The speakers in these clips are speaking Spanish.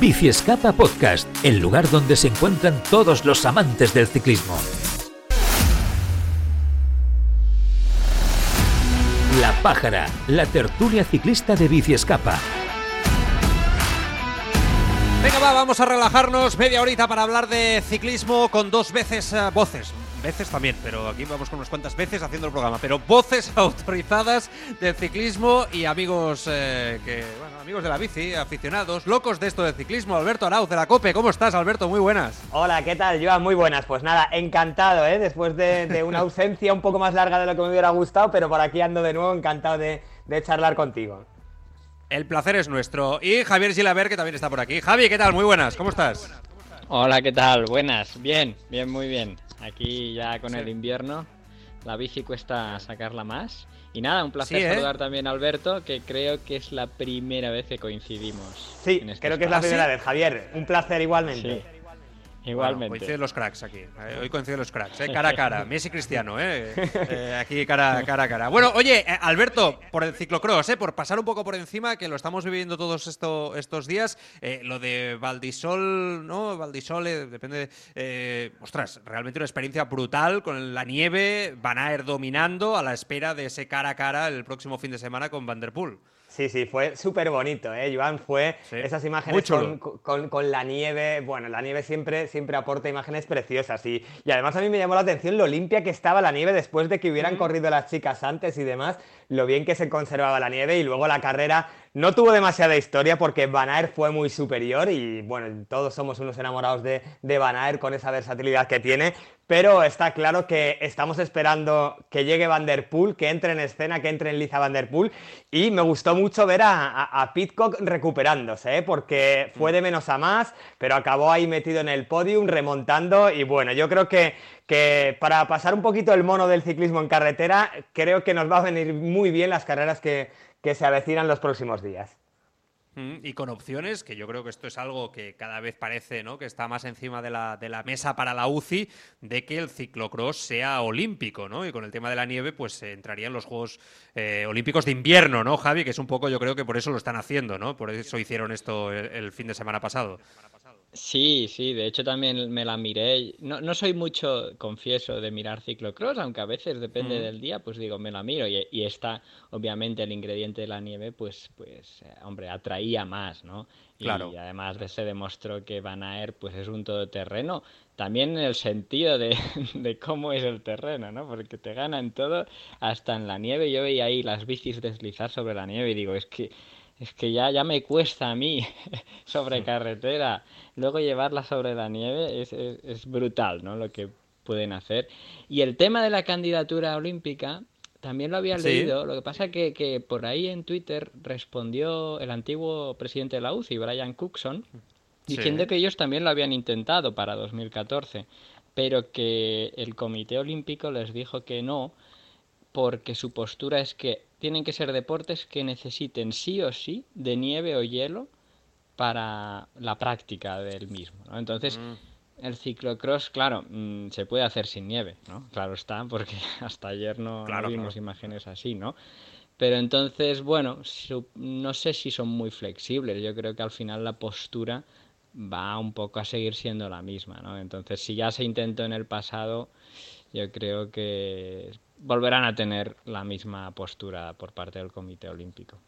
Bici Escapa Podcast, el lugar donde se encuentran todos los amantes del ciclismo. La Pájara, la tertulia ciclista de Bici Escapa. Venga, va, vamos a relajarnos media horita para hablar de ciclismo con dos veces eh, voces veces también, pero aquí vamos con unas cuantas veces haciendo el programa. Pero voces autorizadas del ciclismo y amigos eh, que, bueno, amigos de la bici, aficionados, locos de esto del ciclismo. Alberto Arauz de la COPE, ¿cómo estás, Alberto? Muy buenas. Hola, ¿qué tal, Joan? Muy buenas. Pues nada, encantado, ¿eh? Después de, una ausencia un poco más larga de lo que me hubiera gustado, pero por aquí ando de nuevo, encantado de, de charlar contigo. El placer es nuestro. Y Javier Gilaber, que también está por aquí. Javi, ¿qué tal? Muy buenas, ¿cómo estás? Hola, ¿qué tal? Buenas, bien, bien, muy bien. Aquí ya con el invierno, la bici cuesta sacarla más. Y nada, un placer ¿eh? saludar también a Alberto, que creo que es la primera vez que coincidimos. Sí, este creo que es la primera vez, Javier. Un placer igualmente. Igualmente. coinciden los cracks aquí. Eh, hoy coinciden los cracks, ¿eh? cara a cara. Messi Cristiano, ¿eh? ¿eh? aquí cara, cara a cara. Bueno, oye, eh, Alberto, por el ciclocross, ¿eh? por pasar un poco por encima, que lo estamos viviendo todos esto, estos días, lo de Valdisol, ¿no? Valdisol, depende. De, ostras, realmente una experiencia brutal con la nieve, Van Aert dominando a la espera de ese cara a cara el próximo fin de semana con Van Der Poel. Sí, sí, fue súper bonito, ¿eh, Joan? Fue esas imágenes con, la nieve. Bueno, la nieve siempre, siempre aporta imágenes preciosas. Y, y, además a mí me llamó la atención lo limpia que estaba la nieve después de que hubieran corrido las chicas antes y demás, lo bien que se conservaba la nieve y luego la carrera no tuvo demasiada historia porque Van Aert fue muy superior y bueno, todos somos unos enamorados de, de Van Aert con esa versatilidad que tiene, pero está claro que estamos esperando que llegue Van Der Poel, que entre en escena, que entre en liza Van Der Poel y me gustó mucho ver a, a, Pitcock recuperándose, ¿eh? porque fue de menos a más, pero acabó ahí metido en el podium, remontando y bueno, yo creo que, que para pasar un poquito el mono del ciclismo en carretera, creo que nos va a venir muy bien las carreras que, que se avecinan los próximos días. Mm, y con opciones, que yo creo que esto es algo que cada vez parece ¿no? que está más encima de la, de la mesa para la UCI, de que el ciclocross sea olímpico, ¿no? Y con el tema de la nieve, pues entraría en los Juegos eh, Olímpicos de invierno, ¿no, Javi? Que es un poco, yo creo que por eso lo están haciendo, ¿no? Por eso hicieron esto el fin de semana pasado. Sí, sí, de hecho también me la miré. No, no soy mucho, confieso, de mirar ciclocross, aunque a veces depende del día, pues digo, me la miro. Y, y, está, obviamente, el ingrediente de la nieve, pues, pues eh, hombre, atraía más, ¿no? Claro. Y además de se demostró que Van Aert, pues es un todoterreno. También en el sentido de, de cómo es el terreno, ¿no? Porque te gana en todo, hasta en la nieve. Yo veía ahí las bicis deslizar sobre la nieve y digo, es que es que ya, ya me cuesta a mí sobre carretera. Luego llevarla sobre la nieve es, es, brutal, ¿no? Lo que pueden hacer. Y el tema de la candidatura olímpica, también lo había leído. Lo que pasa que, que por ahí en Twitter respondió el antiguo presidente de la UCI, Brian Cookson, diciendo que ellos también lo habían intentado para 2014, pero que el Comité Olímpico les dijo que no, porque su postura es que tienen que ser deportes que necesiten sí o sí de nieve o hielo para la práctica del mismo. ¿no? Entonces, mm. el ciclocross, claro, mm, se puede hacer sin nieve, ¿no? Claro está, porque hasta ayer no, vimos imágenes así, ¿no? Pero entonces, bueno, no sé si son muy flexibles. Yo creo que al final la postura va un poco a seguir siendo la misma, ¿no? Entonces, si ya se intentó en el pasado, yo creo que volverán a tener la misma postura por parte del Comité Olímpico.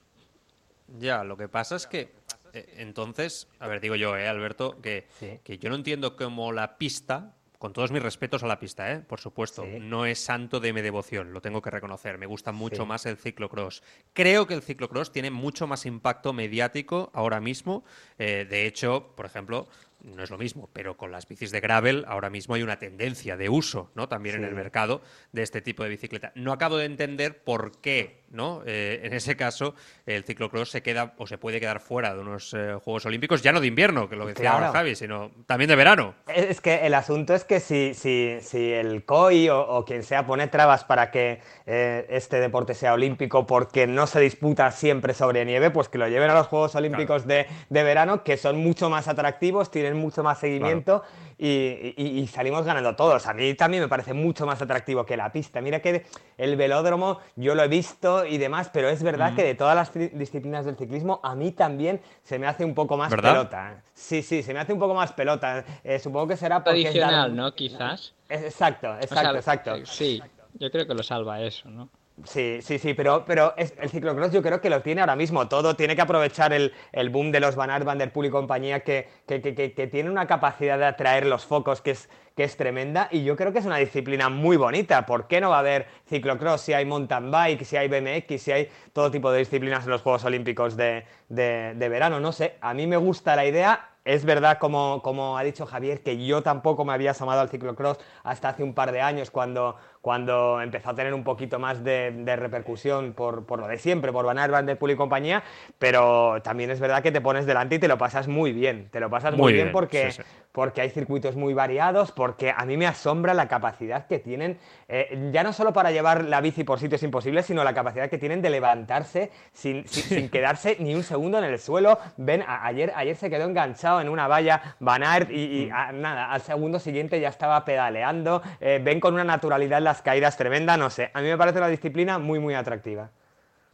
Ya, lo que pasa es que eh, entonces, a ver, digo yo, eh, Alberto, que, que yo no entiendo cómo la pista, con todos mis respetos a la pista, ¿eh? por supuesto, no es santo de mi devoción, lo tengo que reconocer. Me gusta mucho más el ciclocross. Creo que el ciclocross tiene mucho más impacto mediático ahora mismo. Eh, de hecho, por ejemplo, no es lo mismo, pero con las bicis de gravel ahora mismo hay una tendencia de uso, ¿no? También en el mercado de este tipo de bicicleta. No acabo de entender por qué ¿no? Eh, en ese caso, el ciclocross se queda o se puede quedar fuera de unos eh, Juegos Olímpicos, ya no de invierno, que lo decía ahora Javi, sino también de verano. Es que el asunto es que si, si, si el COI o, quien sea pone trabas para que eh, este deporte sea olímpico porque no se disputa siempre sobre nieve, pues que lo lleven a los Juegos Olímpicos de, verano, que son mucho más atractivos, tienen mucho más seguimiento y, salimos ganando todos. A mí también me parece mucho más atractivo que la pista. Mira que el velódromo yo lo he visto y demás, pero es verdad que de todas las disciplinas del ciclismo, a mí también se me hace un poco más pelota. Sí, sí, se me hace un poco más pelota. Eh, supongo que será porque... Tradicional, ¿no? Quizás. Exacto, exacto, exacto. Sí, yo creo que lo salva eso, ¿no? Sí, sí, sí, pero, pero el ciclocross yo creo que lo tiene ahora mismo todo. Tiene que aprovechar el, boom de los Van Van Der Poel y compañía, que, que, que, tiene una capacidad de atraer los focos que es, que es tremenda. Y yo creo que es una disciplina muy bonita. ¿Por qué no va a haber ciclocross si hay mountain bike, si hay BMX, si hay todo tipo de disciplinas en los Juegos Olímpicos de, de, de verano? No sé, a mí me gusta la idea es verdad, como, como, ha dicho Javier, que yo tampoco me había asomado al ciclocross hasta hace un par de años, cuando, cuando empezó a tener un poquito más de, repercusión por, por, lo de siempre, por Van Aert, Van Der Poel y compañía, pero también es verdad que te pones delante y te lo pasas muy bien, te lo pasas muy, bien, porque, porque hay circuitos muy variados, porque a mí me asombra la capacidad que tienen, eh, ya no solo para llevar la bici por sitios imposibles, sino la capacidad que tienen de levantarse sin, sin, quedarse ni un segundo en el suelo. Ven, ayer, ayer se quedó enganchado en una valla Van Aert y, mm. nada, al segundo siguiente ya estaba pedaleando, eh, ven con una naturalidad las caídas tremenda, no sé. A mí me parece una disciplina muy, muy atractiva.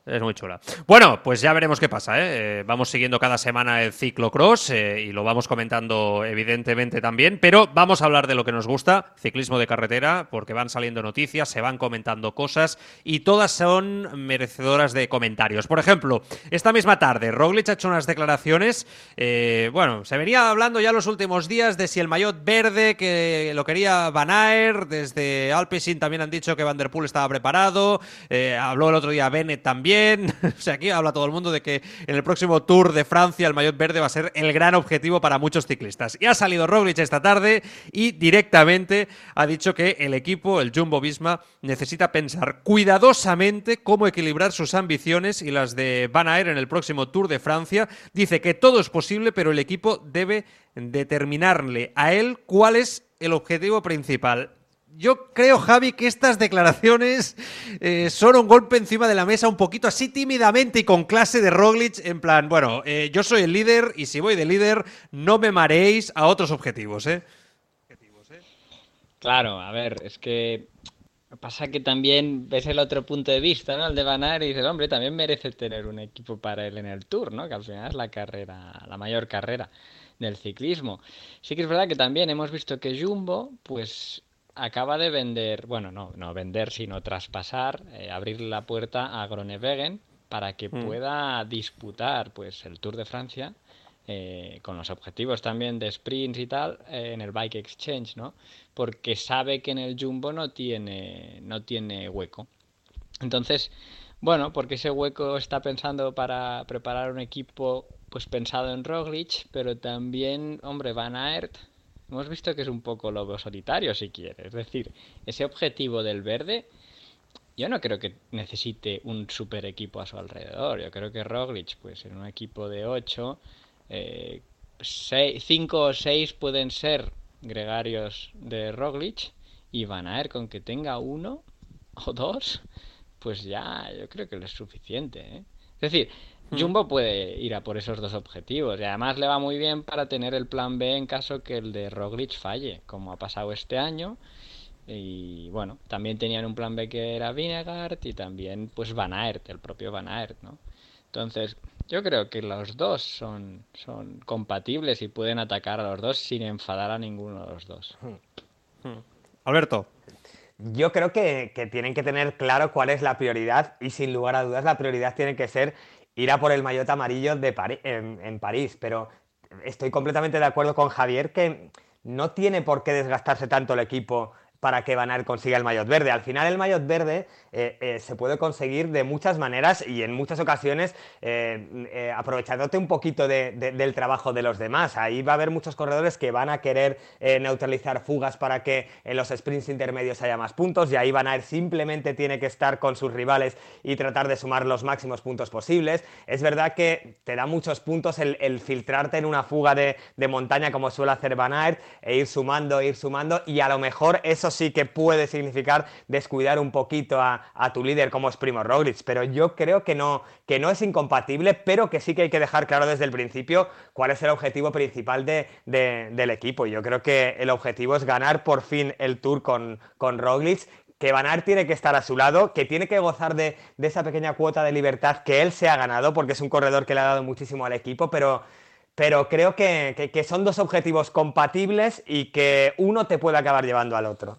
Es muy chula. Bueno, pues ya veremos qué pasa. ¿eh? eh vamos siguiendo cada semana el ciclocross eh, y lo vamos comentando evidentemente también, pero vamos a hablar de lo que nos gusta, ciclismo de carretera, porque van saliendo noticias, se van comentando cosas y todas son merecedoras de comentarios. Por ejemplo, esta misma tarde Roglic ha hecho unas declaraciones, eh, bueno, se venía hablando ya los últimos días de si el maillot verde que lo quería Van Aert, desde Alpecin también han dicho que Van Der Poel estaba preparado, habló el otro día Bennett también, o sea, aquí habla todo el mundo de que en el próximo Tour de Francia el maillot verde va a ser el gran objetivo para muchos ciclistas. Y ha salido Roglic esta tarde y directamente ha dicho que el equipo, el Jumbo Visma, necesita pensar cuidadosamente cómo equilibrar sus ambiciones y las de Van Aert en el próximo Tour de Francia. Dice que todo es posible, pero el equipo debe determinarle a él cuál es el objetivo principal yo creo, Javi, que estas declaraciones eh, son un golpe encima de la mesa un poquito así tímidamente y con clase de Roglic, en plan, bueno, eh, yo soy el líder y si voy de líder, no me mareéis a otros objetivos, ¿eh? Claro, a ver, es que pasa que también ves el otro punto de vista, ¿no? El de Van y dices, hombre, también merece tener un equipo para él en el Tour, ¿no? Que al final es la carrera, la mayor carrera del ciclismo. Sí que es verdad que también hemos visto que Jumbo, pues acaba de vender, bueno, no, no vender, sino traspasar, eh, abrir la puerta a Groenewegen para que mm. pueda disputar pues el Tour de Francia eh, con los objetivos también de sprints y tal eh, en el Bike Exchange, ¿no? Porque sabe que en el Jumbo no tiene no tiene hueco. Entonces, bueno, porque ese hueco está pensando para preparar un equipo pues pensado en Roglic, pero también, hombre, Van Aert hemos visto que es un poco lobo solitario, si quiere. Es decir, ese objetivo del verde, yo no creo que necesite un super equipo a su alrededor. Yo creo que Roglic, pues en un equipo de 8, 5 eh, o 6 pueden ser gregarios de Roglic y Van Aert con que tenga uno o dos, pues ya yo creo que es suficiente. ¿eh? Es decir. Jumbo puede ir a por esos dos objetivos y además le va muy bien para tener el plan B en caso que el de Roglic falle, como ha pasado este año. Y bueno, también tenían un plan B que era Vinegard y también pues Van Aert, el propio Van Aert, ¿no? Entonces, yo creo que los dos son, son compatibles y pueden atacar a los dos sin enfadar a ninguno de los dos. Hmm. Hmm. Alberto. Yo creo que, que, tienen que tener claro cuál es la prioridad y sin lugar a dudas la prioridad tiene que ser ir a por el maillot amarillo de en, París, pero estoy completamente de acuerdo con Javier que no tiene por qué desgastarse tanto el equipo para que Van consiga el maillot verde. Al final el maillot verde eh, eh, se puede conseguir de muchas maneras y en muchas ocasiones eh, aprovechándote un poquito del trabajo de los demás. Ahí va a haber muchos corredores que van a querer neutralizar fugas para que en los sprints intermedios haya más puntos y ahí Van Aert simplemente tiene que estar con sus rivales y tratar de sumar los máximos puntos posibles. Es verdad que te da muchos puntos el, filtrarte en una fuga de, montaña como suele hacer Van Aert e ir sumando, ir sumando y a lo mejor eso sí que puede significar descuidar un poquito a, tu líder como es Primo Roglic, pero yo creo que no, que no es incompatible, pero que sí que hay que dejar claro desde el principio cuál es el objetivo principal del equipo. Yo creo que el objetivo es ganar por fin el Tour con, con Roglic que Van Aert tiene que estar a su lado, que tiene que gozar de, esa pequeña cuota de libertad que él se ha ganado, porque es un corredor que le ha dado muchísimo al equipo, pero pero creo que, son dos objetivos compatibles y que uno te puede acabar llevando al otro.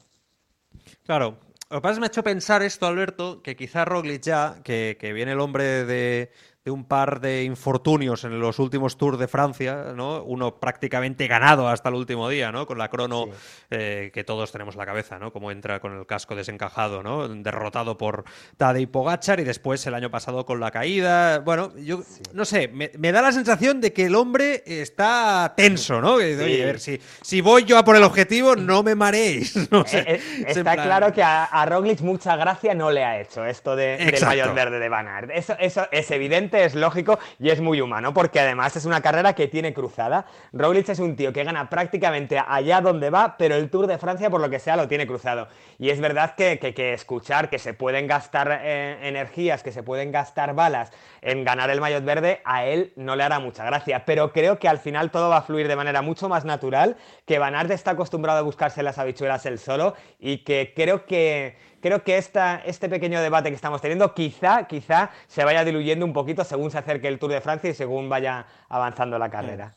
Claro. Lo que pasa es que me ha hecho pensar esto, Alberto, que quizá Roglic ya, que viene el hombre de, de un par de infortunios en los últimos Tours de Francia, ¿no? Uno prácticamente ganado hasta el último día, ¿no? Con la crono eh, que todos tenemos en la cabeza, ¿no? Como entra con el casco desencajado, ¿no? Derrotado por Tadej Pogachar y después el año pasado con la caída. Bueno, yo no sé, me, da la sensación de que el hombre está tenso, ¿no? a ver, si, si voy yo a por el objetivo, no me mareéis. No sé. Eh, eh, está claro que a, Roglic mucha gracia no le ha hecho esto de, del mayor verde de Van Aert. Eso, eso es evidente es lógico y es muy humano, porque además es una carrera que tiene cruzada. Roglic es un tío que gana prácticamente allá donde va, pero el Tour de Francia, por lo que sea, lo tiene cruzado. Y es verdad que, que, escuchar que se pueden gastar eh, energías, que se pueden gastar balas en ganar el maillot verde, a él no le hará mucha gracia. Pero creo que al final todo va a fluir de manera mucho más natural, que Van Aert está acostumbrado a buscarse las habichuelas él solo y que creo que creo que esta, este pequeño debate que estamos teniendo quizá, quizá se vaya diluyendo un poquito según se acerque el Tour de Francia y según vaya avanzando la carrera.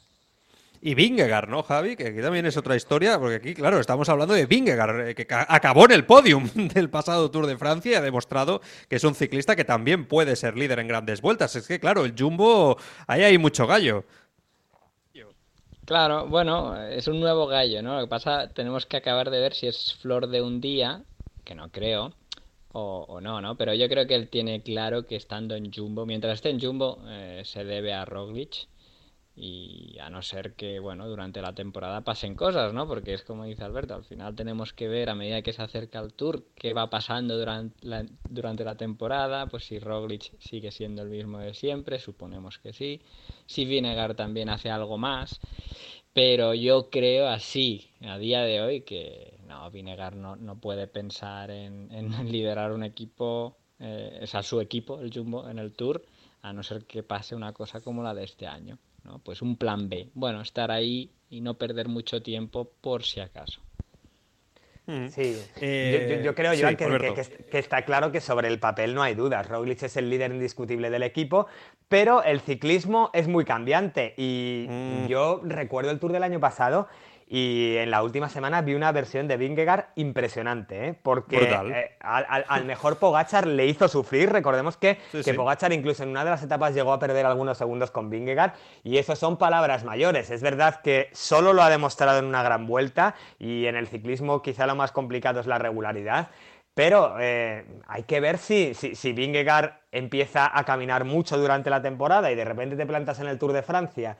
Y Vingegaard, ¿no, Javi? Que aquí también es otra historia, porque aquí, claro, estamos hablando de Vingegaard, eh, que acabó en el podium del pasado Tour de Francia y ha demostrado que es un ciclista que también puede ser líder en grandes vueltas. Es que, claro, el Jumbo, ahí hay mucho gallo. Claro, bueno, es un nuevo gallo, ¿no? Lo que pasa, tenemos que acabar de ver si es flor de un día que no creo, o, no, ¿no? Pero yo creo que él tiene claro que estando en Jumbo, mientras esté en Jumbo, eh, se debe a Roglic y a no ser que, bueno, durante la temporada pasen cosas, ¿no? Porque es como dice Alberto, al final tenemos que ver a medida que se acerca el Tour qué va pasando durante la, durante la temporada, pues si Roglic sigue siendo el mismo de siempre, suponemos que sí, si Vinegar también hace algo más, pero yo creo así, a día de hoy, que no, Vinegar no, no puede pensar en, liderar un equipo, eh, o sea, su equipo, el Jumbo, en el Tour, a no ser que pase una cosa como la de este año. ¿no? Pues un plan B. Bueno, estar ahí y no perder mucho tiempo por si acaso. Mm. Sí, yo, yo, creo, Joan, que, que, está claro que sobre el papel no hay dudas. Roglic es el líder indiscutible del equipo, pero el ciclismo es muy cambiante. Y mm. yo recuerdo el Tour del año pasado y en la última semana vi una versión de Vingegaard impresionante, ¿eh? porque eh, al, mejor Pogachar le hizo sufrir. Recordemos que, que Pogachar incluso en una de las etapas llegó a perder algunos segundos con Vingegaard y eso son palabras mayores. Es verdad que solo lo ha demostrado en una gran vuelta y en el ciclismo quizá lo más complicado es la regularidad. Pero eh, hay que ver si, si, si Vingegaard empieza a caminar mucho durante la temporada y de repente te plantas en el Tour de Francia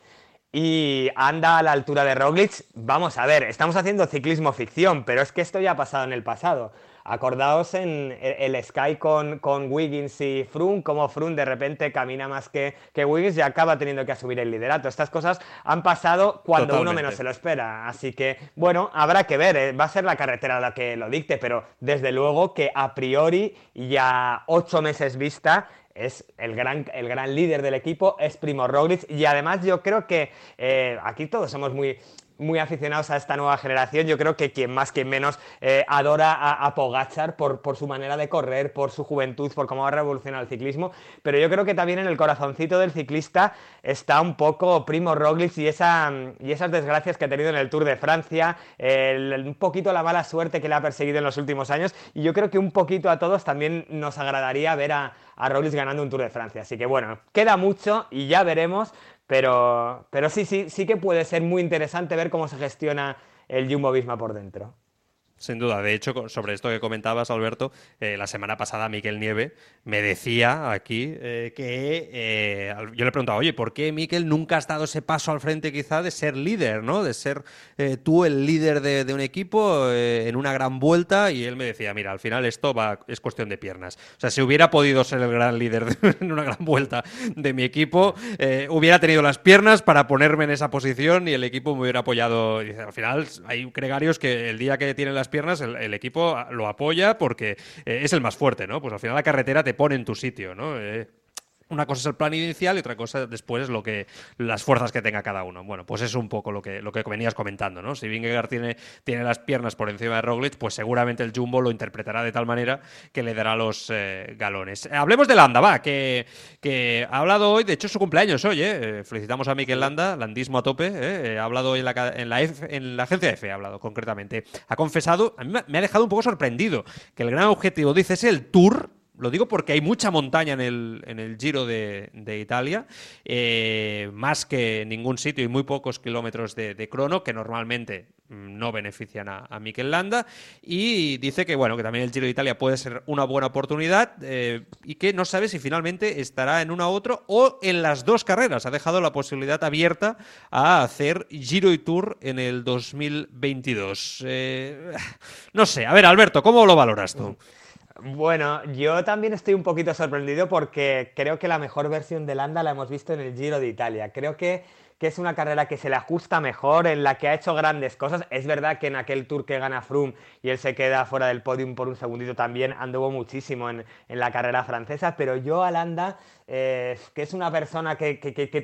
y anda a la altura de Roglic. Vamos a ver, estamos haciendo ciclismo ficción, pero es que esto ya ha pasado en el pasado. Acordaos en el Sky con, con Wiggins y Froome, como Froome de repente camina más que, que, Wiggins y acaba teniendo que asumir el liderato. Estas cosas han pasado cuando uno menos se lo espera. Así que, bueno, habrá que ver. Eh, va a ser la carretera la que lo dicte, pero desde luego que a priori y a ocho meses vista es el gran, el gran líder del equipo, es Primo Roglic y además yo creo que eh, aquí todos somos muy muy aficionados a esta nueva generación. Yo creo que quien más, quien menos eh, adora a, Pogachar por, su manera de correr, por su juventud, por cómo ha revolucionado el ciclismo. Pero yo creo que también en el corazoncito del ciclista está un poco Primo Roglic y, esa, y esas desgracias que ha tenido en el Tour de Francia, un poquito la mala suerte que le ha perseguido en los últimos años. Y yo creo que un poquito a todos también nos agradaría ver a, a ganando un Tour de Francia. Así que bueno, queda mucho y ya veremos. Pero, pero sí, sí, sí que puede ser muy interesante ver cómo se gestiona el Jumbo Visma por dentro. Sin duda. De hecho, sobre esto que comentabas, Alberto, eh, la semana pasada Miquel Nieve me decía aquí eh, que eh, yo le preguntaba, oye, ¿por qué Miquel nunca has dado ese paso al frente quizá de ser líder, ¿no? De ser tú el líder de, un equipo en una gran vuelta y él me decía, mira, al final esto va, es cuestión de piernas. O sea, si hubiera podido ser el gran líder en una gran vuelta de mi equipo, hubiera tenido las piernas para ponerme en esa posición y el equipo me hubiera apoyado. Y al final hay gregarios que el día que tienen las piernas, el, equipo lo apoya porque eh, es el más fuerte, ¿no? Pues al final la carretera te pone en tu sitio, ¿no? Eh, una cosa es el plan inicial y otra cosa después es lo que las fuerzas que tenga cada uno. Bueno, pues es un poco lo que, lo que venías comentando, ¿no? Si Vingegaard tiene, tiene las piernas por encima de Roglic, pues seguramente el Jumbo lo interpretará de tal manera que le dará los eh, galones. Hablemos de Landa, va, que, que, ha hablado hoy, de hecho es su cumpleaños hoy, ¿eh? Felicitamos a Mikel Landa, landismo a tope, ¿eh? ha hablado hoy en la, en, la en la agencia F, ha hablado concretamente. Ha confesado, a mí me ha dejado un poco sorprendido, que el gran objetivo, dice, es el Tour, lo digo porque hay mucha montaña en el, en el Giro de, Italia, eh, más que ningún sitio y muy pocos kilómetros de, crono, que normalmente mm, no benefician a, a Mikel Landa. Y dice que, bueno, que también el Giro de Italia puede ser una buena oportunidad eh, y que no sabe si finalmente estará en una u otra o en las dos carreras. Ha dejado la posibilidad abierta a hacer Giro y Tour en el 2022. Eh, no sé, a ver, Alberto, ¿cómo lo valoras tú? Bueno, yo también estoy un poquito sorprendido porque creo que la mejor versión de Landa la hemos visto en el Giro de Italia. Creo que, es una carrera que se le ajusta mejor, en la que ha hecho grandes cosas. Es verdad que en aquel tour que gana Froome y él se queda fuera del podium por un segundito también anduvo muchísimo en, en la carrera francesa, pero yo a Landa eh, que es una persona que,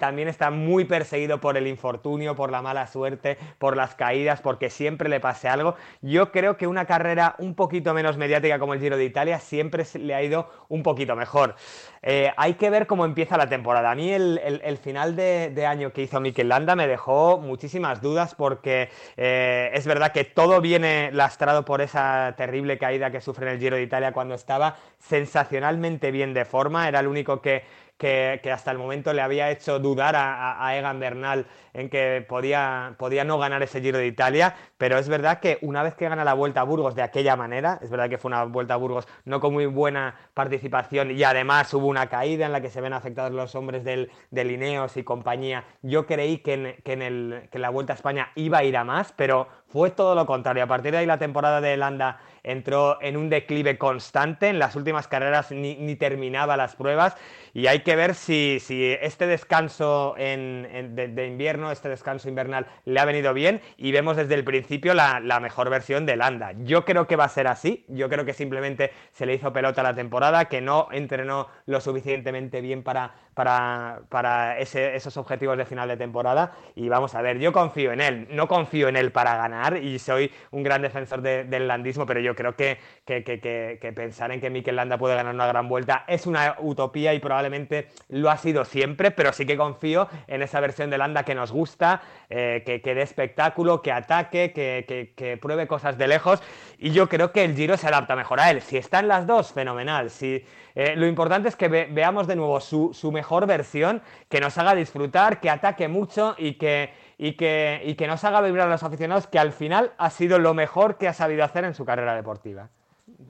también está muy perseguido por el infortunio, por la mala suerte, por las caídas, porque siempre le pase algo. Yo creo que una carrera un poquito menos mediática como el Giro de Italia siempre le ha ido un poquito mejor. Eh, hay que ver cómo empieza la temporada. A mí el, final de, año que hizo Mikel Landa me dejó muchísimas dudas porque eh, es verdad que todo viene lastrado por esa terrible caída que sufre en el Giro de Italia cuando estaba sensacionalmente bien de forma. Era el único que que, hasta el momento le había hecho dudar a, Egan Bernal en que podía, podía, no ganar ese Giro de Italia, pero es verdad que una vez que gana la Vuelta a Burgos de aquella manera, es verdad que fue una Vuelta a Burgos no con muy buena participación y además hubo una caída en la que se ven afectados los hombres del, de Lineos y compañía, yo creí que en, que en, el, que la Vuelta a España iba a ir a más, pero fue todo lo contrario. A partir de ahí la temporada de Landa entró en un declive constante, en las últimas carreras ni, terminaba las pruebas. Y hay que ver si, este descanso de, invierno, este descanso invernal le ha venido bien y vemos desde el principio la, mejor versión de Landa. Yo creo que va a ser así, yo creo que simplemente se le hizo pelota la temporada, que no entrenó lo suficientemente bien para, para, esos objetivos de final de temporada. Y vamos a ver, yo confío en él, no confío en él para ganar y soy un gran defensor del landismo, pero yo creo que, que, pensar en que Mikel Landa puede ganar una gran vuelta es una utopía y probablemente lo ha sido siempre, pero sí que confío en esa versión de Landa que nos gusta, eh, que, dé espectáculo, que ataque, que, pruebe cosas de lejos y yo creo que el Giro se adapta mejor a él. Si están las dos, fenomenal. Si, eh, lo importante es que veamos de nuevo su, su mejor versión, que nos haga disfrutar, que ataque mucho y que y que, y que nos haga vibrar a los aficionados, que al final ha sido lo mejor que ha sabido hacer en su carrera deportiva.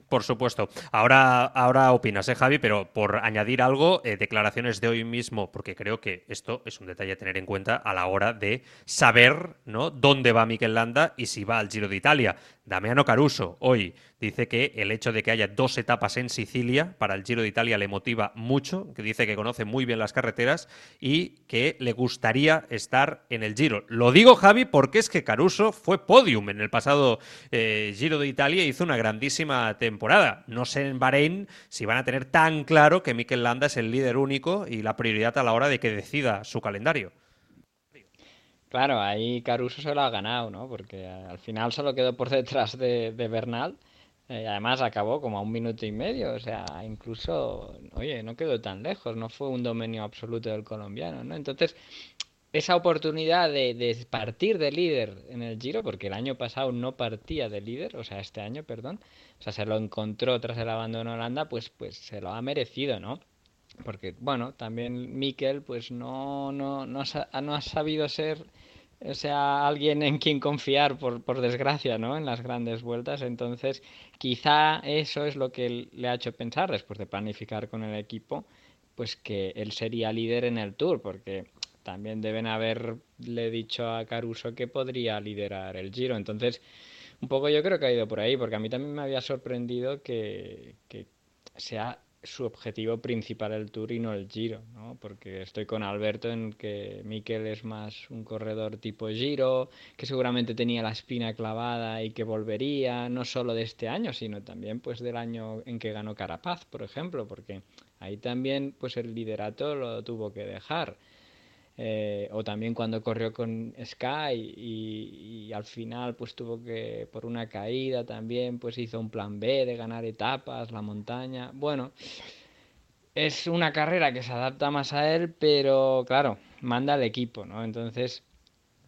Por supuesto. Ahora, ahora opinas, ¿eh, Javi? Pero por añadir algo, eh, declaraciones de hoy mismo, porque creo que esto es un detalle a tener en cuenta a la hora de saber ¿no? dónde va Mikel Landa y si va al Giro de Italia. Damiano Caruso hoy dice que el hecho de que haya dos etapas en Sicilia para el Giro de Italia le motiva mucho, que dice que conoce muy bien las carreteras y que le gustaría estar en el Giro. Lo digo, Javi, porque es que Caruso fue podium en el pasado eh, Giro de Italia y hizo una grandísima temporada. No sé en Bahrein si van a tener tan claro que Mikel Landa es el líder único y la prioridad a la hora de que decida su calendario. Claro, ahí Caruso se lo ha ganado, ¿no? Porque al final solo quedó por detrás de, Bernal. Eh, además acabó como a un minuto y medio, o sea, incluso, oye, no quedó tan lejos, no fue un dominio absoluto del colombiano, ¿no? Entonces, esa oportunidad de, partir de líder en el Giro, porque el año pasado no partía de líder, o sea, este año, perdón, o sea, se lo encontró tras el abandono de Holanda, pues, pues se lo ha merecido, ¿no? Porque, bueno, también Mikel, pues no, no, no, ha, no ha sabido ser sea alguien en quien confiar, por, por desgracia, ¿no? En las grandes vueltas. Entonces, quizá eso es lo que le ha hecho pensar, después de planificar con el equipo, pues que él sería líder en el Tour, porque también deben haberle dicho a Caruso que podría liderar el Giro. Entonces, un poco yo creo que ha ido por ahí, porque a mí también me había sorprendido que, que sea su objetivo principal el Tour y no el Giro, ¿no? Porque estoy con Alberto en que Mikel es más un corredor tipo Giro, que seguramente tenía la espina clavada y que volvería, no solo de este año, sino también pues del año en que ganó Carapaz, por ejemplo, porque ahí también pues el liderato lo tuvo que dejar. Eh, o también cuando corrió con Sky y, al final pues tuvo que por una caída también pues hizo un plan B de ganar etapas, la montaña. Bueno, es una carrera que se adapta más a él, pero claro, manda al equipo, ¿no? Entonces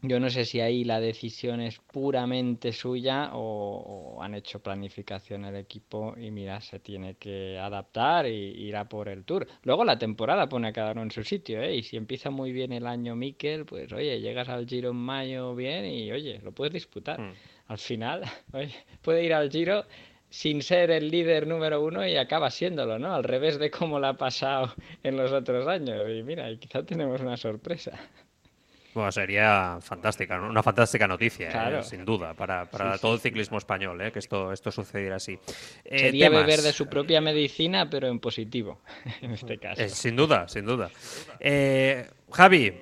yo no sé si ahí la decisión es puramente suya o, han hecho planificación el equipo y mira, se tiene que adaptar y ir a por el tour. Luego la temporada pone a cada uno en su sitio, ¿eh? Y si empieza muy bien el año Mikel, pues oye, llegas al Giro en mayo bien y oye, lo puedes disputar. Hmm. Al final, oye, puede ir al Giro sin ser el líder número uno y acaba siéndolo, ¿no? Al revés de cómo lo ha pasado en los otros años. Y mira, quizá tenemos una sorpresa. Bueno, sería fantástica, una fantástica noticia, eh, sin duda, para, todo el ciclismo español, eh, que esto, esto sucediera así. Eh, sería beber de su propia medicina, pero en positivo, en este caso. sin duda, sin duda. Javi,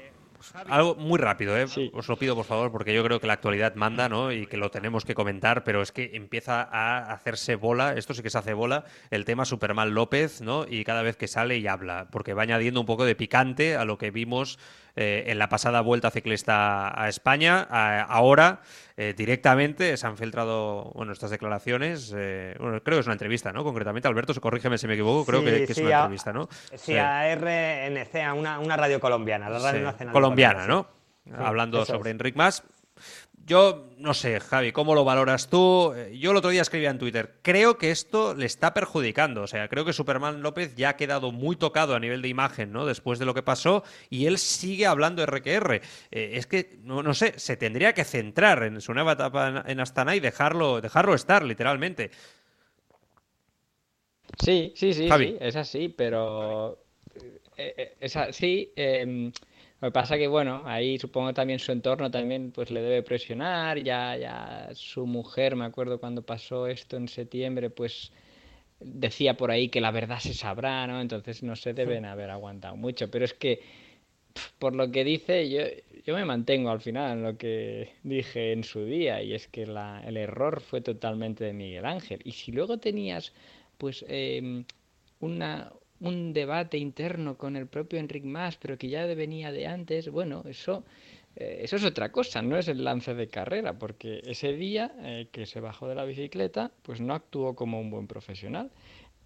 algo muy rápido, ¿eh? os lo pido por favor, porque yo creo que la actualidad manda ¿no? y que lo tenemos que comentar, pero es que empieza a hacerse bola, esto sí que se hace bola, el tema Superman López, ¿no? y cada vez que sale y habla, porque va añadiendo un poco de picante a lo que vimos eh, en la pasada vuelta ciclista a España. ahora, eh, directamente, se han filtrado bueno, estas declaraciones. Eh, bueno, creo que es una entrevista, ¿no? Concretamente, Alberto, corrígeme si me equivoco, creo que, es una entrevista, ¿no? Sí, a RNC, a una, una radio colombiana, la Radio Nacional. Colombiana, ¿no? Hablando sobre Enric Mas. Yo no sé, Javi, ¿cómo lo valoras tú? Eh, yo el otro día escribía en Twitter, creo que esto le está perjudicando. O sea, creo que Superman López ya ha quedado muy tocado a nivel de imagen, ¿no? Después de lo que pasó, y él sigue hablando RQR. Eh, es que, no, no, sé, se tendría que centrar en su nueva etapa en Astana y dejarlo, dejarlo estar, literalmente. Sí, sí, sí, sí es así, pero. Eh, es así. Em, lo que pasa que, bueno, ahí supongo también su entorno también pues le debe presionar, ya, ya su mujer, me acuerdo cuando pasó esto en septiembre, pues decía por ahí que la verdad se sabrá, ¿no? Entonces no se deben haber aguantado mucho, pero es que por lo que dice, yo, yo me mantengo al final en lo que dije en su día, y es que la, el error fue totalmente de Miguel Ángel. Y si luego tenías, pues, eh, una, un debate interno con el propio Enric Mas, pero que ya venía de antes, bueno, eso, eh, eso es otra cosa, no es el lance de carrera, porque ese día eh, que se bajó de la bicicleta, pues no actuó como un buen profesional.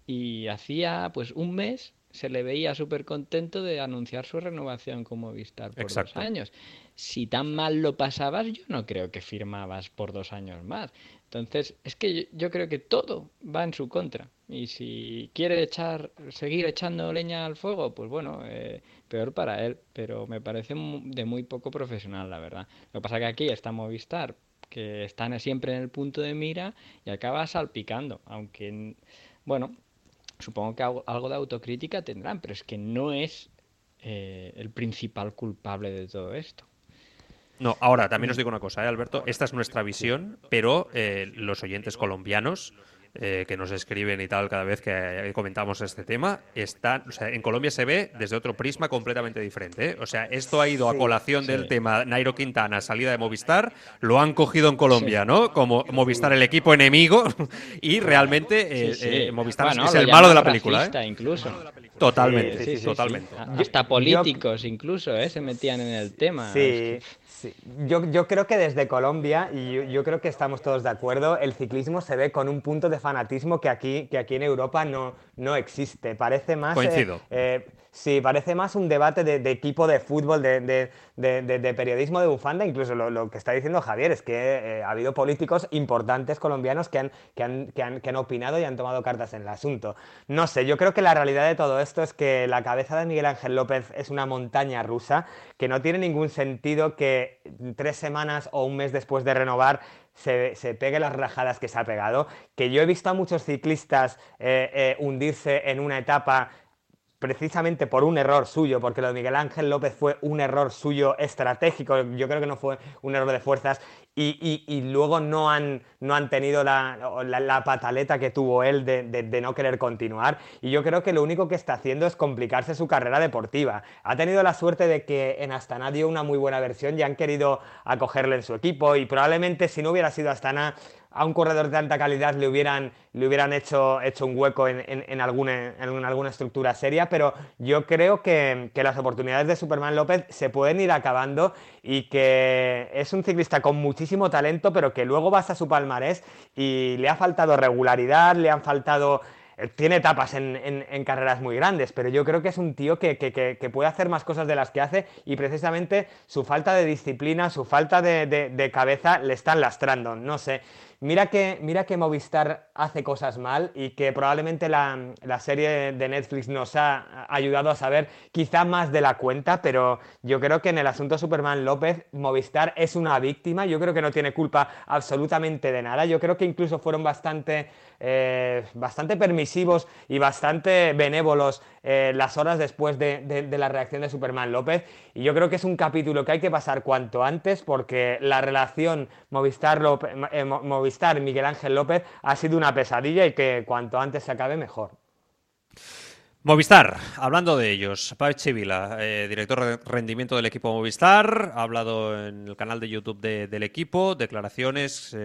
Y hacía pues un mes se le veía súper contento de anunciar su renovación como Movistar por dos años. Si tan mal lo pasabas, yo no creo que firmabas por dos años más. Entonces, es que yo, creo que todo va en su contra. Y si quiere echar, seguir echando leña al fuego, pues bueno, eh, peor para él. Pero me parece de muy poco profesional, la verdad. Lo que pasa que aquí está Movistar, que están siempre en el punto de mira y acaba salpicando. Aunque, bueno, supongo que algo de autocrítica tendrán, pero es que no es eh, el principal culpable de todo esto. No, ahora también os digo una cosa, ¿eh, Alberto. Esta es nuestra visión, pero eh, los oyentes colombianos eh, que nos escriben y tal cada vez que comentamos este tema, están, o sea, en Colombia se ve desde otro prisma completamente diferente. ¿eh? O sea, esto ha ido a colación del tema Nairo Quintana, salida de Movistar, lo han cogido en Colombia, ¿no? Como Movistar el equipo enemigo y realmente eh, Movistar es el malo de la película. incluso. Totalmente, totalmente. Hasta políticos incluso se metían en el tema. Sí. Yo, yo, creo que desde Colombia, y yo, creo que estamos todos de acuerdo, el ciclismo se ve con un punto de fanatismo que aquí, que aquí en Europa no, no existe. Parece más... Coincido. Eh, Sí, parece más un debate de, equipo de fútbol, de, periodismo de bufanda. Incluso lo, que está diciendo Javier es que eh, ha habido políticos importantes colombianos que han, que, han, que, han, que han opinado y han tomado cartas en el asunto. No sé, yo creo que la realidad de todo esto es que la cabeza de Miguel Ángel López es una montaña rusa, que no tiene ningún sentido que tres semanas o un mes después de renovar se, pegue las rajadas que se ha pegado, que yo he visto a muchos ciclistas eh, eh, hundirse en una etapa precisamente por un error suyo, porque lo de Miguel Ángel López fue un error suyo estratégico, yo creo que no fue un error de fuerzas, y, luego no han, no han tenido la, pataleta que tuvo él de, no querer continuar, y yo creo que lo único que está haciendo es complicarse su carrera deportiva. Ha tenido la suerte de que en Astana dio una muy buena versión y han querido acogerle en su equipo, y probablemente si no hubiera sido Astana a un corredor de alta calidad le hubieran, le hubieran hecho, hecho un hueco en, alguna, en, alguna, estructura seria, pero yo creo que, las oportunidades de Superman López se pueden ir acabando y que es un ciclista con muchísimo talento, pero que luego vas a su palmarés y le ha faltado regularidad, le han faltado eh, tiene etapas en, carreras muy grandes, pero yo creo que es un tío que, puede hacer más cosas de las que hace y precisamente su falta de disciplina, su falta de, de cabeza le están lastrando. No sé, Mira que, mira que Movistar hace cosas mal y que probablemente la, serie de Netflix nos ha ayudado a saber quizá más de la cuenta, pero yo creo que en el asunto Superman López, Movistar es una víctima, yo creo que no tiene culpa absolutamente de nada, yo creo que incluso fueron bastante, eh, bastante permisivos y bastante benévolos eh, las horas después de, la reacción de Superman López y yo creo que es un capítulo que hay que pasar cuanto antes porque la relación Movistar, eh, Movistar Miguel Ángel López ha sido una pesadilla y que cuanto antes se acabe mejor. Movistar, hablando de ellos, Pablo Chivila, eh, director de rendimiento del equipo Movistar, ha hablado en el canal de YouTube del equipo, declaraciones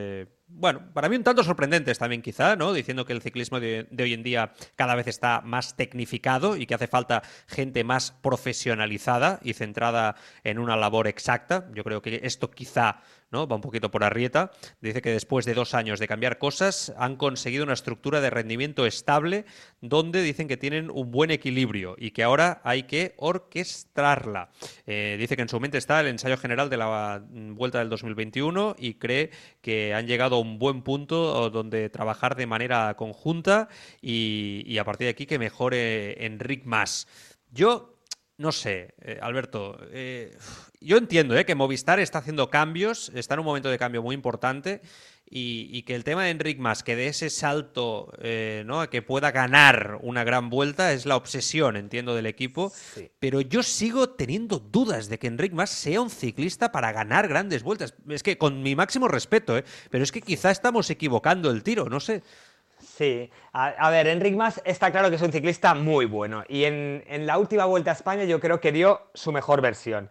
bueno, para mí un tanto sorprendentes también quizá, ¿no? Diciendo que el ciclismo de, hoy en día cada vez está más tecnificado y que hace falta gente más profesionalizada y centrada en una labor exacta. Yo creo que esto quizá ¿no? va un poquito por arrieta. Dice que después de dos años de cambiar cosas han conseguido una estructura de rendimiento estable donde dicen que tienen un buen equilibrio y que ahora hay que orquestarla. Eh, dice que en su mente está el ensayo general de la mm, vuelta del 2021 y cree que han llegado un buen punto donde trabajar de manera conjunta y, a partir de aquí que mejore Enric más. Yo no sé, eh, Alberto, eh, yo entiendo eh, que Movistar está haciendo cambios, está en un momento de cambio muy importante y, que el tema de Enric Mas, que de ese salto, eh, ¿no? que pueda ganar una gran vuelta, es la obsesión, entiendo, del equipo. Pero yo sigo teniendo dudas de que Enric Mas sea un ciclista para ganar grandes vueltas. Es que con mi máximo respeto, ¿eh? pero es que quizá estamos equivocando el tiro, no sé. Sí, a, ver, Enric Mas está claro que es un ciclista muy bueno y en, la última vuelta a España yo creo que dio su mejor versión.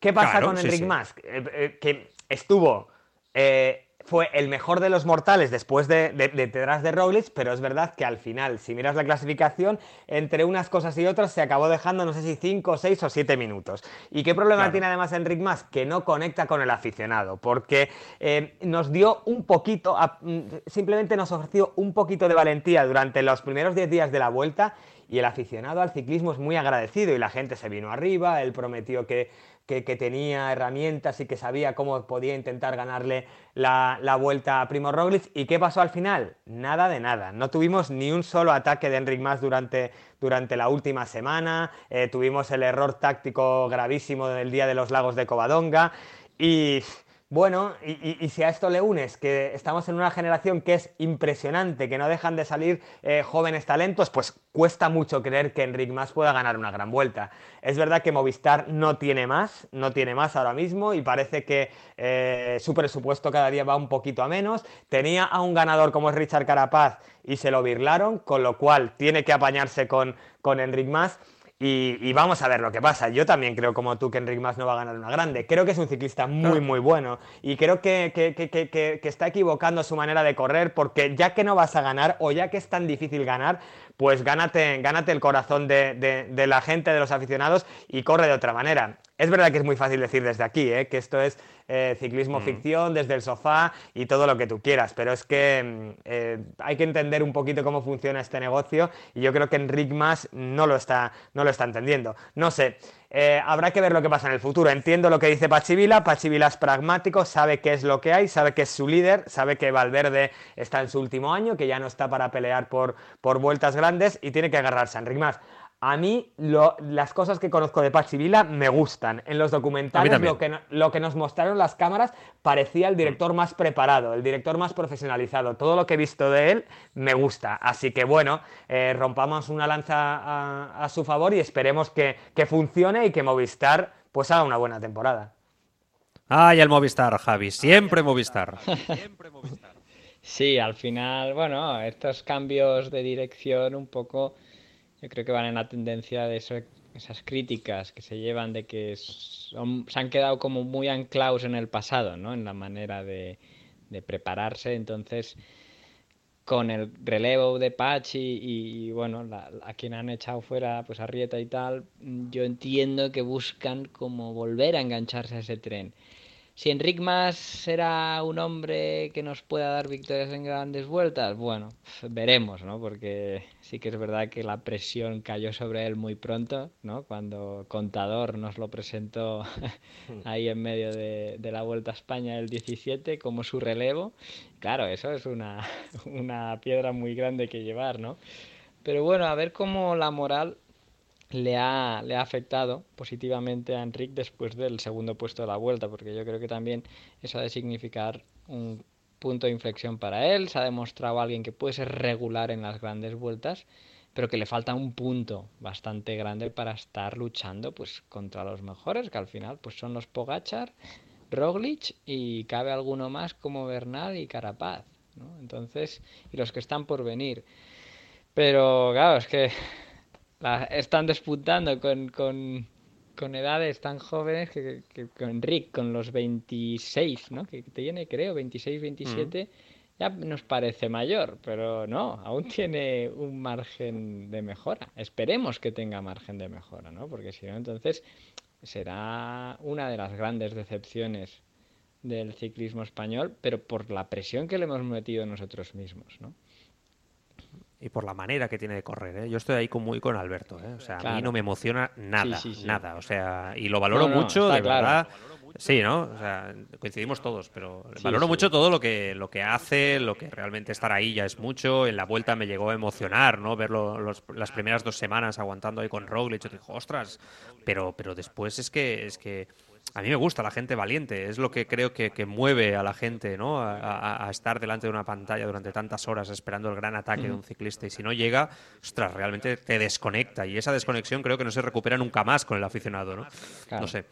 ¿Qué pasa con Enric Mas? Eh, que estuvo fue el mejor de los mortales después de, detrás de Roglic, pero es verdad que al final, si miras la clasificación, entre unas cosas y otras se acabó dejando no sé si 5, 6 o 7 minutos. ¿Y qué problema tiene además Enric Mas? Que no conecta con el aficionado, porque eh, nos dio un poquito, mm, simplemente nos ofreció un poquito de valentía durante los primeros 10 días de la vuelta y el aficionado al ciclismo es muy agradecido y la gente se vino arriba, él prometió que que, tenía herramientas y que sabía cómo podía intentar ganarle la, vuelta a Primo Roglic. ¿Y qué pasó al final? Nada de nada. No tuvimos ni un solo ataque de Enric Mas durante, durante la última semana. Eh, tuvimos el error táctico gravísimo del día de los lagos de Covadonga. Y bueno, y, si a esto le unes que estamos en una generación que es impresionante, que no dejan de salir eh, jóvenes talentos, pues cuesta mucho creer que Enric Mas pueda ganar una gran vuelta. Es verdad que Movistar no tiene más, no tiene más ahora mismo y parece que eh, su presupuesto cada día va un poquito a menos. Tenía a un ganador como es Richard Carapaz y se lo birlaron, con lo cual tiene que apañarse con, con Enric Mas. Y, vamos a ver lo que pasa. Yo también creo, como tú, que Enric Mas no va a ganar una grande. Creo que es un ciclista muy, muy bueno. Y creo que, que, está equivocando su manera de correr, porque ya que no vas a ganar, o ya que es tan difícil ganar, pues gánate, gánate el corazón de, la gente, de los aficionados, y corre de otra manera. Es verdad que es muy fácil decir desde aquí, ¿eh? que esto es eh, ciclismo mm. ficción, desde el sofá y todo lo que tú quieras, pero es que mm, eh, hay que entender un poquito cómo funciona este negocio y yo creo que Enric Mas no lo está, no lo está entendiendo. No sé, habrá que ver lo que pasa en el futuro. Entiendo lo que dice Pachivila, Pachivila es pragmático, sabe qué es lo que hay, sabe que es su líder, sabe que Valverde está en su último año, que ya no está para pelear por, por vueltas grandes y tiene que agarrarse a Enric Mas. A mí las cosas que conozco de Pachi Vila me gustan. En los documentales lo que, lo que, nos mostraron las cámaras parecía el director más preparado, el director más profesionalizado. Todo lo que he visto de él me gusta. Así que bueno, eh, rompamos una lanza a, su favor y esperemos que, funcione y que Movistar pues haga una buena temporada. Ay, el Movistar, Javi. Siempre Movistar. Siempre Movistar. Sí, al final, bueno, estos cambios de dirección un poco yo creo que van en la tendencia de esas críticas que se llevan de que se han quedado como muy anclados en el pasado, ¿no? En la manera de, prepararse. Entonces, con el relevo de Patch y, bueno, a quien han echado fuera, pues a Rieta y tal, yo entiendo que buscan como volver a engancharse a ese tren. Si Enric Mas será un hombre que nos pueda dar victorias en grandes vueltas, bueno, veremos, ¿no? Porque sí que es verdad que la presión cayó sobre él muy pronto, ¿no? Cuando Contador nos lo presentó ahí en medio de, la Vuelta a España el 17 como su relevo. Claro, eso es una, una piedra muy grande que llevar, ¿no? Pero bueno, a ver cómo la moral le ha, le ha afectado positivamente a Enric después del segundo puesto de la vuelta, porque yo creo que también eso ha de significar un punto de inflexión para él, se ha demostrado alguien que puede ser regular en las grandes vueltas, pero que le falta un punto bastante grande para estar luchando pues contra los mejores, que al final pues son los Pogachar, Roglic y cabe alguno más como Bernal y Carapaz, ¿no? Entonces, y los que están por venir. Pero claro, es que están despuntando con, con, edades tan jóvenes que, con Rick, con los 26, ¿no? Que tiene, creo, 26, 27, mm. ya nos parece mayor, pero no, aún tiene un margen de mejora. Esperemos que tenga margen de mejora, ¿no? Porque si no, entonces será una de las grandes decepciones del ciclismo español, pero por la presión que le hemos metido nosotros mismos, ¿no? Y por la manera que tiene de correr. ¿eh? Yo estoy ahí con, muy con Alberto. ¿eh? O sea, a mí no me emociona nada, nada. O sea, y lo valoro mucho, de verdad. Sí, ¿no? O sea, coincidimos todos, pero valoro mucho todo lo que, lo que hace, lo que realmente estar ahí ya es mucho. En la vuelta me llegó a emocionar, ¿no? Verlo las primeras dos semanas aguantando ahí con Roglic. Yo dije, ostras, pero, pero después es que, es que a mí me gusta la gente valiente, es lo que creo que, mueve a la gente ¿no? A, estar delante de una pantalla durante tantas horas esperando el gran ataque de un ciclista y si no llega, ostras, realmente te desconecta y esa desconexión creo que no se recupera nunca más con el aficionado. ¿no? No sé.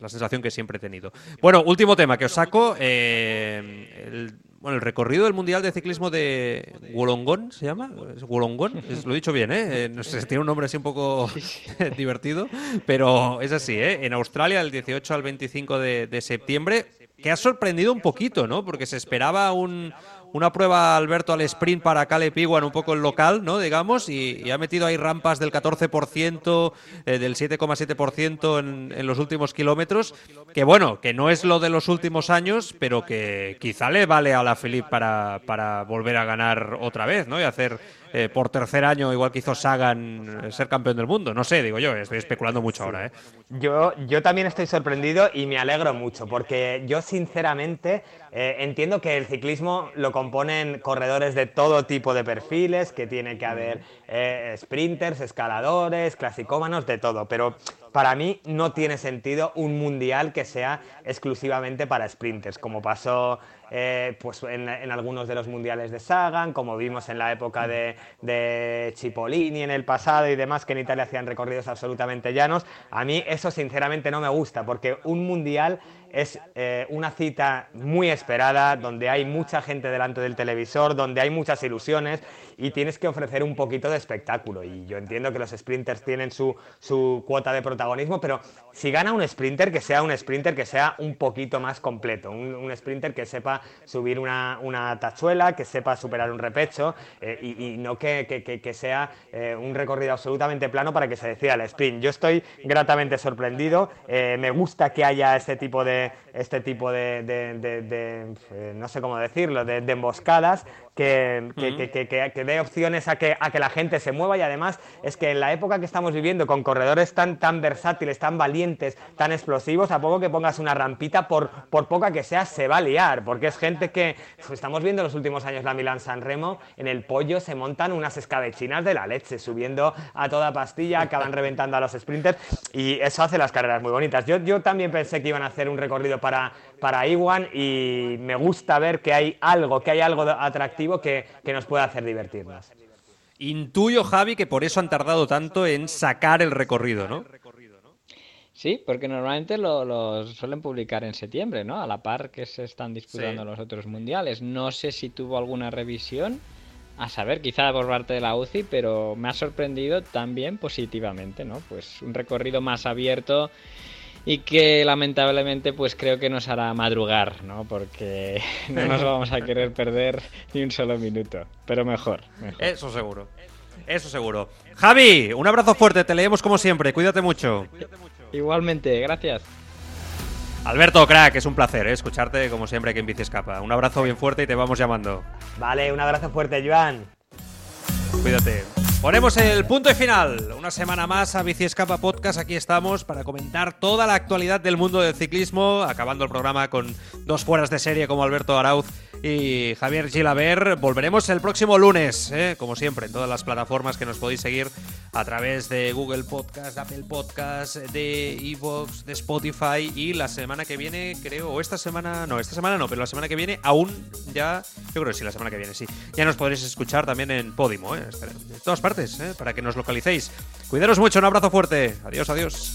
La, sensación que siempre he tenido. Bueno, último tema que os saco. Eh, el, bueno, el recorrido del Mundial de Ciclismo de Wollongong, ¿se llama? ¿Es Wollongong? lo he dicho bien, ¿eh? ¿eh? No sé, tiene un nombre así un poco divertido, pero es así, ¿eh? En Australia, del 18 al 25 de, de septiembre, que ha sorprendido un poquito, ¿no? Porque se esperaba un, una prueba Alberto al sprint para Caleb Iwan, un poco el local, ¿no? Digamos, y, ha metido ahí rampas del 14%, eh, del 7,7% en, en los últimos kilómetros, que bueno, que no es lo de los últimos años, pero que quizá le vale a la Philippe para, para volver a ganar otra vez, ¿no? Y hacer eh, por tercer año, igual que hizo Sagan, eh, ser campeón del mundo. No sé, digo yo, estoy especulando mucho ahora. ¿eh? Yo, yo también estoy sorprendido y me alegro mucho, porque yo sinceramente entiendo que el ciclismo lo componen corredores de todo tipo de perfiles, que tiene que haber sprinters, escaladores, clasicómanos, de todo, pero para mí no tiene sentido un mundial que sea exclusivamente para sprinters, como pasó eh, pues en, algunos de los mundiales de Sagan, como vimos en la época de, de Cipollini en el pasado y demás, que en Italia hacían recorridos absolutamente llanos. A mí eso sinceramente no me gusta, porque un mundial es eh, una cita muy esperada, donde hay mucha gente delante del televisor, donde hay muchas ilusiones y tienes que ofrecer un poquito de espectáculo. Y yo entiendo que los sprinters tienen su, su cuota de protagonismo, pero si gana un sprinter, que sea un sprinter que sea un poquito más completo, un, sprinter que sepa subir una, una, tachuela, que sepa superar un repecho eh, y, no que, que, sea eh, un recorrido absolutamente plano para que se decida el sprint. Yo estoy gratamente sorprendido, me gusta que haya este tipo de, este tipo de, de no sé cómo decirlo, de, emboscadas, que, que, dé opciones a que, a que la gente se mueva. Y además es que en la época que estamos viviendo con corredores tan, tan versátiles, tan valientes, tan explosivos, a poco que pongas una rampita, por, por poca que sea, se va a liar, porque es gente que, pues, estamos viendo en los últimos años la Milan San Remo, en el pollo se montan unas escabechinas de la leche, subiendo a toda pastilla, acaban reventando a los sprinters y eso hace las carreras muy bonitas. Yo, yo también pensé que iban a hacer un recorrido para, para Iwan y me gusta ver que hay algo, que hay algo atractivo que, nos puede hacer divertirnos. Intuyo, Javi, que por eso han tardado tanto en sacar el recorrido, ¿no? Sí, porque normalmente lo, suelen publicar en septiembre, ¿no? A la par que se están disputando los otros mundiales. No sé si tuvo alguna revisión, a saber, quizá por parte de la UCI, pero me ha sorprendido también positivamente, ¿no? Pues un recorrido más abierto y que lamentablemente pues creo que nos hará madrugar, ¿no? Porque no nos vamos a querer perder ni un solo minuto, pero mejor, Eso seguro. Eso seguro. Javi, un abrazo fuerte, te leemos como siempre, cuídate mucho. Igualmente, gracias. Alberto, crack, es un placer ¿eh? escucharte como siempre que en Bici Escapa. Un abrazo bien fuerte y te vamos llamando. Vale, un abrazo fuerte, Joan. Cuídate. Ponemos el punto y final. Una semana más a Bici Escapa Podcast. Aquí estamos para comentar toda la actualidad del mundo del ciclismo, acabando el programa con dos fueras de serie como Alberto Arauz y Javier Gilaber. Volveremos el próximo lunes, ¿eh? como siempre, en todas las plataformas que nos podéis seguir a través de Google Podcast, Apple Podcast, de Evox, de Spotify y la semana que viene, creo, o esta semana, no, esta semana no, pero la semana que viene aún ya, yo creo que sí, la semana que viene sí, ya nos podréis escuchar también en Podimo, ¿eh? de todas partes, ¿eh? para que nos localicéis. Cuidaros mucho, un abrazo fuerte. Adiós, adiós.